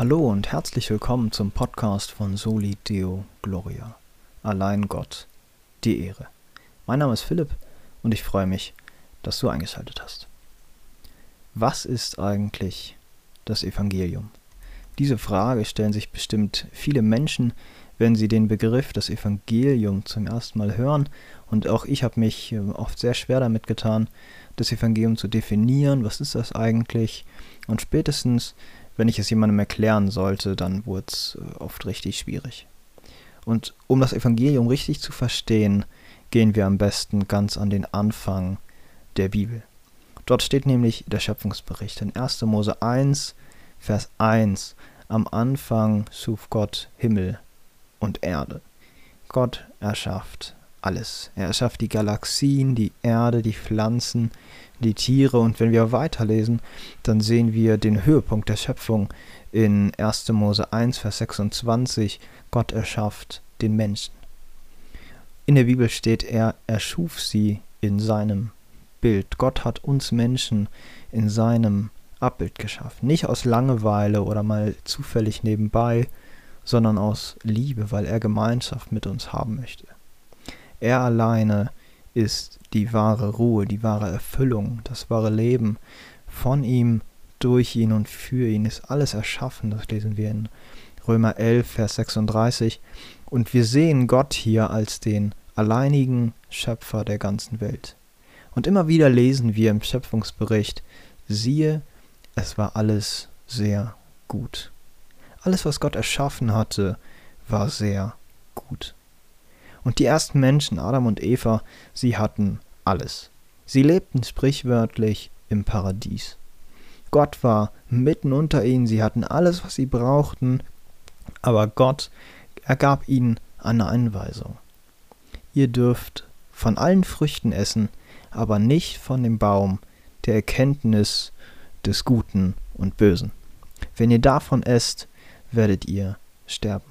Hallo und herzlich willkommen zum Podcast von Soli Deo Gloria. Allein Gott, die Ehre. Mein Name ist Philipp und ich freue mich, dass du eingeschaltet hast. Was ist eigentlich das Evangelium? Diese Frage stellen sich bestimmt viele Menschen, wenn sie den Begriff das Evangelium zum ersten Mal hören. Und auch ich habe mich äh, oft sehr schwer damit getan, das Evangelium zu definieren. Was ist das eigentlich? Und spätestens, wenn ich es jemandem erklären sollte, dann wurde es äh, oft richtig schwierig. Und um das Evangelium richtig zu verstehen, gehen wir am besten ganz an den Anfang der Bibel. Dort steht nämlich der Schöpfungsbericht in 1. Mose 1, Vers 1. Am Anfang schuf Gott Himmel und Erde. Gott erschafft alles. Er erschafft die Galaxien, die Erde, die Pflanzen, die Tiere. Und wenn wir weiterlesen, dann sehen wir den Höhepunkt der Schöpfung in 1. Mose 1, Vers 26. Gott erschafft den Menschen. In der Bibel steht, er erschuf sie in seinem Bild. Gott hat uns Menschen in seinem Abbild geschaffen. Nicht aus Langeweile oder mal zufällig nebenbei, sondern aus Liebe, weil er Gemeinschaft mit uns haben möchte. Er alleine ist die wahre Ruhe, die wahre Erfüllung, das wahre Leben. Von ihm, durch ihn und für ihn ist alles erschaffen. Das lesen wir in Römer 11, Vers 36. Und wir sehen Gott hier als den alleinigen Schöpfer der ganzen Welt. Und immer wieder lesen wir im Schöpfungsbericht, siehe, es war alles sehr gut. Alles, was Gott erschaffen hatte, war sehr gut. Und die ersten Menschen, Adam und Eva, sie hatten alles. Sie lebten sprichwörtlich im Paradies. Gott war mitten unter ihnen, sie hatten alles, was sie brauchten, aber Gott ergab ihnen eine Einweisung. Ihr dürft von allen Früchten essen, aber nicht von dem Baum der Erkenntnis des Guten und Bösen. Wenn ihr davon esst, werdet ihr sterben.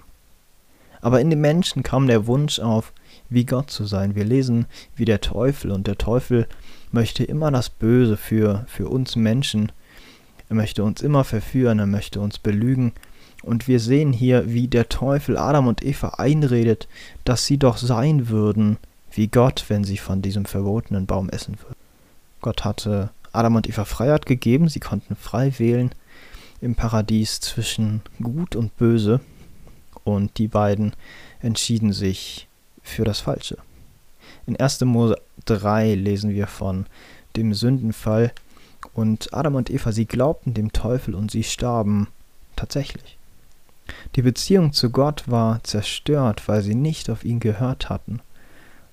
Aber in dem Menschen kam der Wunsch auf, wie Gott zu sein. Wir lesen wie der Teufel und der Teufel möchte immer das Böse für, für uns Menschen. Er möchte uns immer verführen, er möchte uns belügen. Und wir sehen hier, wie der Teufel Adam und Eva einredet, dass sie doch sein würden wie Gott, wenn sie von diesem verbotenen Baum essen würden. Gott hatte Adam und Eva Freiheit gegeben, sie konnten frei wählen im Paradies zwischen Gut und Böse und die beiden entschieden sich für das Falsche. In 1. Mose 3 lesen wir von dem Sündenfall und Adam und Eva, sie glaubten dem Teufel und sie starben tatsächlich. Die Beziehung zu Gott war zerstört, weil sie nicht auf ihn gehört hatten.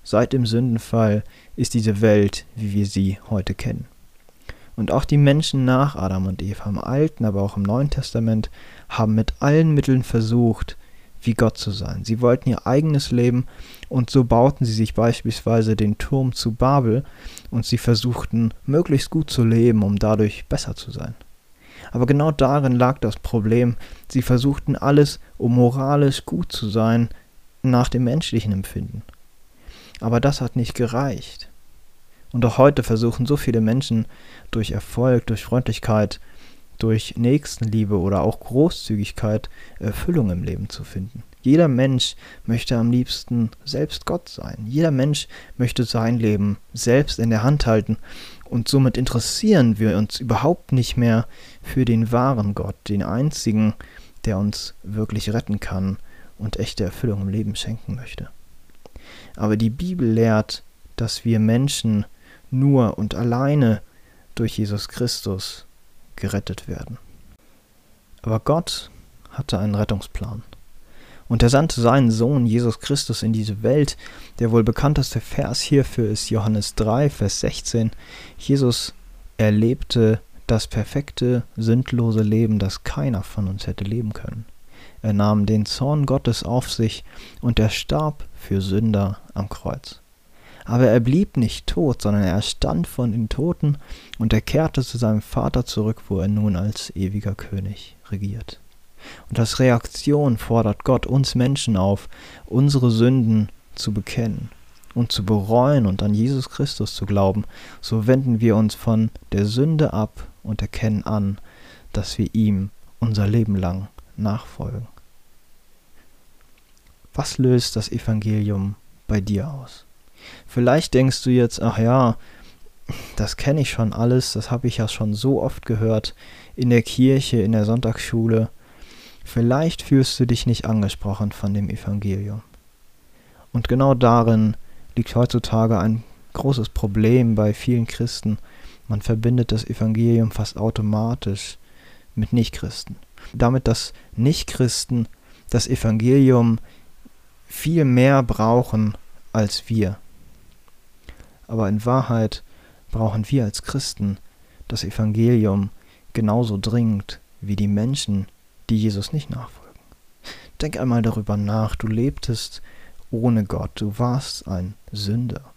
Seit dem Sündenfall ist diese Welt, wie wir sie heute kennen. Und auch die Menschen nach Adam und Eva im Alten, aber auch im Neuen Testament haben mit allen Mitteln versucht, wie Gott zu sein. Sie wollten ihr eigenes Leben und so bauten sie sich beispielsweise den Turm zu Babel und sie versuchten möglichst gut zu leben, um dadurch besser zu sein. Aber genau darin lag das Problem. Sie versuchten alles, um moralisch gut zu sein, nach dem menschlichen Empfinden. Aber das hat nicht gereicht. Und auch heute versuchen so viele Menschen durch Erfolg, durch Freundlichkeit, durch Nächstenliebe oder auch Großzügigkeit Erfüllung im Leben zu finden. Jeder Mensch möchte am liebsten selbst Gott sein. Jeder Mensch möchte sein Leben selbst in der Hand halten. Und somit interessieren wir uns überhaupt nicht mehr für den wahren Gott, den einzigen, der uns wirklich retten kann und echte Erfüllung im Leben schenken möchte. Aber die Bibel lehrt, dass wir Menschen nur und alleine durch Jesus Christus gerettet werden. Aber Gott hatte einen Rettungsplan. Und er sandte seinen Sohn Jesus Christus in diese Welt. Der wohl bekannteste Vers hierfür ist Johannes 3, Vers 16. Jesus erlebte das perfekte, sündlose Leben, das keiner von uns hätte leben können. Er nahm den Zorn Gottes auf sich und er starb für Sünder am Kreuz. Aber er blieb nicht tot, sondern er stand von den Toten und er kehrte zu seinem Vater zurück, wo er nun als ewiger König regiert. Und als Reaktion fordert Gott uns Menschen auf, unsere Sünden zu bekennen und zu bereuen und an Jesus Christus zu glauben. So wenden wir uns von der Sünde ab und erkennen an, dass wir ihm unser Leben lang nachfolgen? Was löst das Evangelium bei dir aus? Vielleicht denkst du jetzt, ach ja, das kenne ich schon alles, das habe ich ja schon so oft gehört in der Kirche, in der Sonntagsschule. Vielleicht fühlst du dich nicht angesprochen von dem Evangelium. Und genau darin liegt heutzutage ein großes Problem bei vielen Christen. Man verbindet das Evangelium fast automatisch mit Nichtchristen. Damit, dass Nichtchristen das Evangelium viel mehr brauchen als wir. Aber in Wahrheit brauchen wir als Christen das Evangelium genauso dringend wie die Menschen, die Jesus nicht nachfolgen. Denk einmal darüber nach, du lebtest ohne Gott, du warst ein Sünder.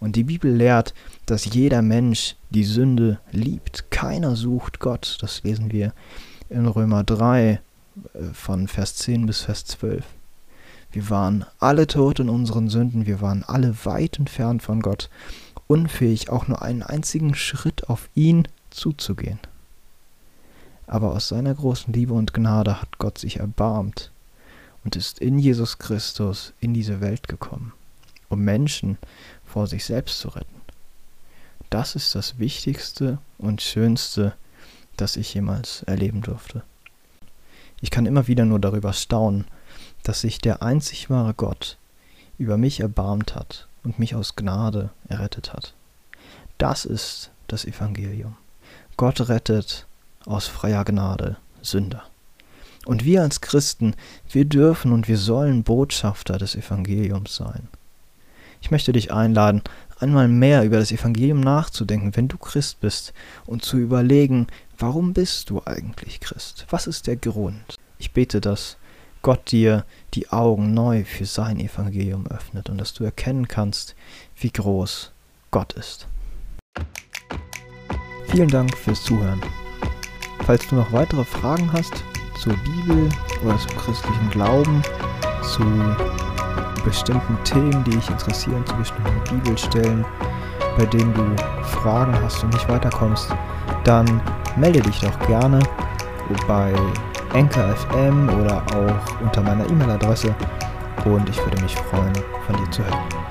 Und die Bibel lehrt, dass jeder Mensch die Sünde liebt. Keiner sucht Gott. Das lesen wir in Römer 3 äh, von Vers 10 bis Vers 12. Wir waren alle tot in unseren Sünden, wir waren alle weit entfernt von Gott, unfähig auch nur einen einzigen Schritt auf ihn zuzugehen. Aber aus seiner großen Liebe und Gnade hat Gott sich erbarmt und ist in Jesus Christus in diese Welt gekommen, um Menschen vor sich selbst zu retten. Das ist das Wichtigste und Schönste, das ich jemals erleben durfte. Ich kann immer wieder nur darüber staunen, dass sich der einzig wahre Gott über mich erbarmt hat und mich aus Gnade errettet hat. Das ist das Evangelium. Gott rettet aus freier Gnade Sünder. Und wir als Christen, wir dürfen und wir sollen Botschafter des Evangeliums sein. Ich möchte dich einladen, einmal mehr über das Evangelium nachzudenken, wenn du Christ bist, und zu überlegen, warum bist du eigentlich Christ? Was ist der Grund? Ich bete, dass Gott dir die Augen neu für sein Evangelium öffnet und dass du erkennen kannst, wie groß Gott ist. Vielen Dank fürs Zuhören. Falls du noch weitere Fragen hast zur Bibel oder zum christlichen Glauben, zu bestimmten Themen, die dich interessieren, zu bestimmten Bibelstellen, bei denen du Fragen hast und nicht weiterkommst, dann melde dich doch gerne bei Anchor FM oder auch unter meiner E-Mail-Adresse und ich würde mich freuen, von dir zu hören.